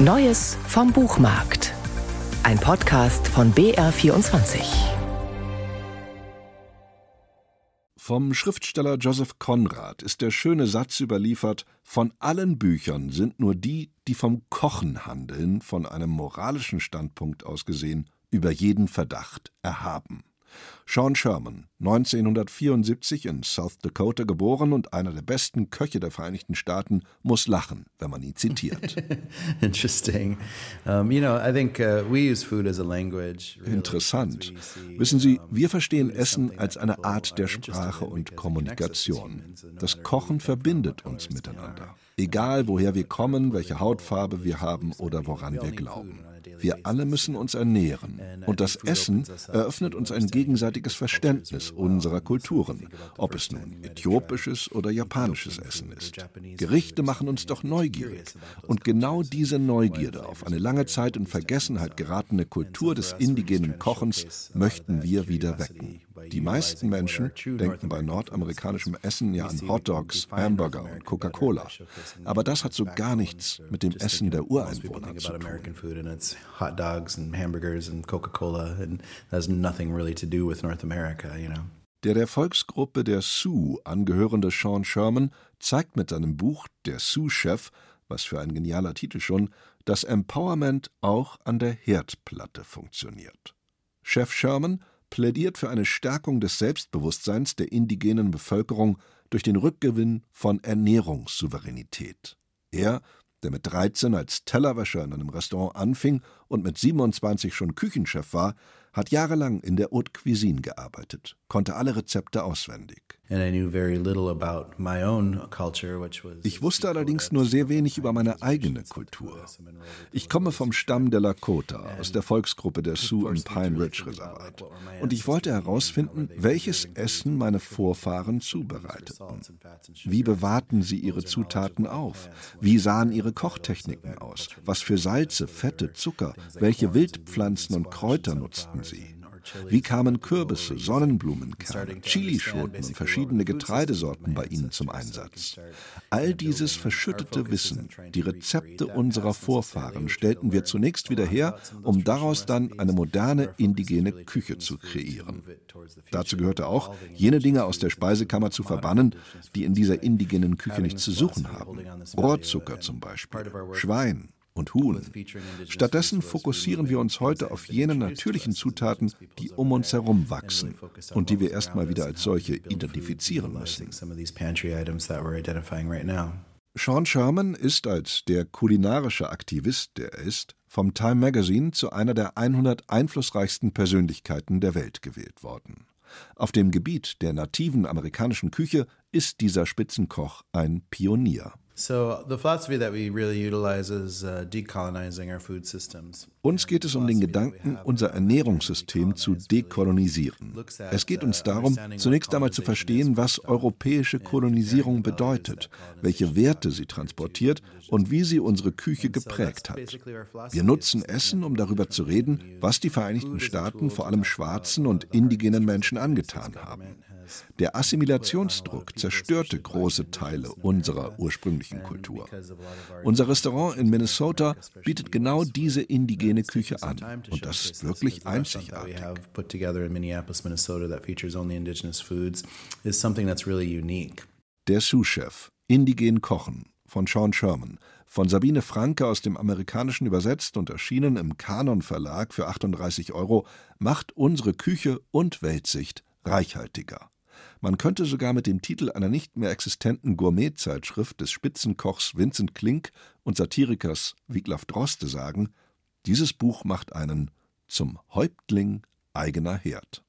Neues vom Buchmarkt. Ein Podcast von BR24. Vom Schriftsteller Joseph Conrad ist der schöne Satz überliefert: Von allen Büchern sind nur die, die vom Kochen handeln, von einem moralischen Standpunkt aus gesehen, über jeden Verdacht erhaben. Sean Sherman, 1974 in South Dakota geboren und einer der besten Köche der Vereinigten Staaten, muss lachen, wenn man ihn zitiert. Uh. Interessant. Wissen Sie, wir verstehen Essen als eine Art der Sprache und Kommunikation. Das Kochen verbindet uns miteinander. Egal, woher wir kommen, welche Hautfarbe wir haben oder woran wir glauben. Wir alle müssen uns ernähren. Und das Essen eröffnet uns ein gegenseitiges Verständnis unserer Kulturen, ob es nun äthiopisches oder japanisches Essen ist. Gerichte machen uns doch neugierig. Und genau diese Neugierde auf eine lange Zeit in Vergessenheit geratene Kultur des indigenen Kochens möchten wir wieder wecken. Die meisten Menschen denken bei nordamerikanischem Essen ja an Hotdogs, Hamburger und Coca-Cola. Aber das hat so gar nichts mit dem Essen der Ureinwohner zu tun. Der der Volksgruppe der Sioux angehörende Sean Sherman zeigt mit seinem Buch Der Sioux-Chef, was für ein genialer Titel schon, dass Empowerment auch an der Herdplatte funktioniert. Chef Sherman plädiert für eine Stärkung des Selbstbewusstseins der indigenen Bevölkerung durch den Rückgewinn von Ernährungssouveränität. Er, der mit 13 als Tellerwäscher in einem Restaurant anfing und mit 27 schon Küchenchef war, hat jahrelang in der Haute Cuisine gearbeitet, konnte alle Rezepte auswendig. Ich wusste allerdings nur sehr wenig über meine eigene Kultur. Ich komme vom Stamm der Lakota, aus der Volksgruppe der Sioux im Pine Ridge Reservat. Und ich wollte herausfinden, welches Essen meine Vorfahren zubereiteten. Wie bewahrten sie ihre Zutaten auf? Wie sahen ihre Kochtechniken aus? Was für Salze, Fette, Zucker, welche Wildpflanzen und Kräuter nutzten sie? Wie kamen Kürbisse, Sonnenblumenkerne, Chilischoten und verschiedene Getreidesorten bei ihnen zum Einsatz? All dieses verschüttete Wissen, die Rezepte unserer Vorfahren stellten wir zunächst wieder her, um daraus dann eine moderne indigene Küche zu kreieren. Dazu gehörte auch, jene Dinge aus der Speisekammer zu verbannen, die in dieser indigenen Küche nichts zu suchen haben. Rohrzucker zum Beispiel, Schwein, und Huhn. Stattdessen fokussieren wir uns heute auf jene natürlichen Zutaten, die um uns herum wachsen und die wir erstmal wieder als solche identifizieren müssen. Sean Sherman ist als der kulinarische Aktivist, der er ist, vom Time Magazine zu einer der 100 einflussreichsten Persönlichkeiten der Welt gewählt worden. Auf dem Gebiet der nativen amerikanischen Küche ist dieser Spitzenkoch ein Pionier. Uh, uns geht es um den Gedanken, unser Ernährungssystem zu dekolonisieren. Es geht uns uh, darum, zunächst einmal zu verstehen, was europäische Kolonisierung bedeutet, welche Werte sie transportiert und wie sie unsere Küche geprägt hat. Wir nutzen Essen, um darüber zu reden, was die Vereinigten Staaten vor allem schwarzen und indigenen Menschen angetan haben. Der Assimilationsdruck zerstörte große Teile unserer ursprünglichen Kultur. Unser Restaurant in Minnesota bietet genau diese indigene Küche an und das ist wirklich einzigartig. Der Sous-Chef, Indigen Kochen von Sean Sherman, von Sabine Franke aus dem Amerikanischen übersetzt und erschienen im Kanon Verlag für 38 Euro, macht unsere Küche und Weltsicht reichhaltiger. Man könnte sogar mit dem Titel einer nicht mehr existenten Gourmetzeitschrift des Spitzenkochs Vincent Klink und Satirikers Wiglaf Droste sagen: Dieses Buch macht einen zum Häuptling eigener Herd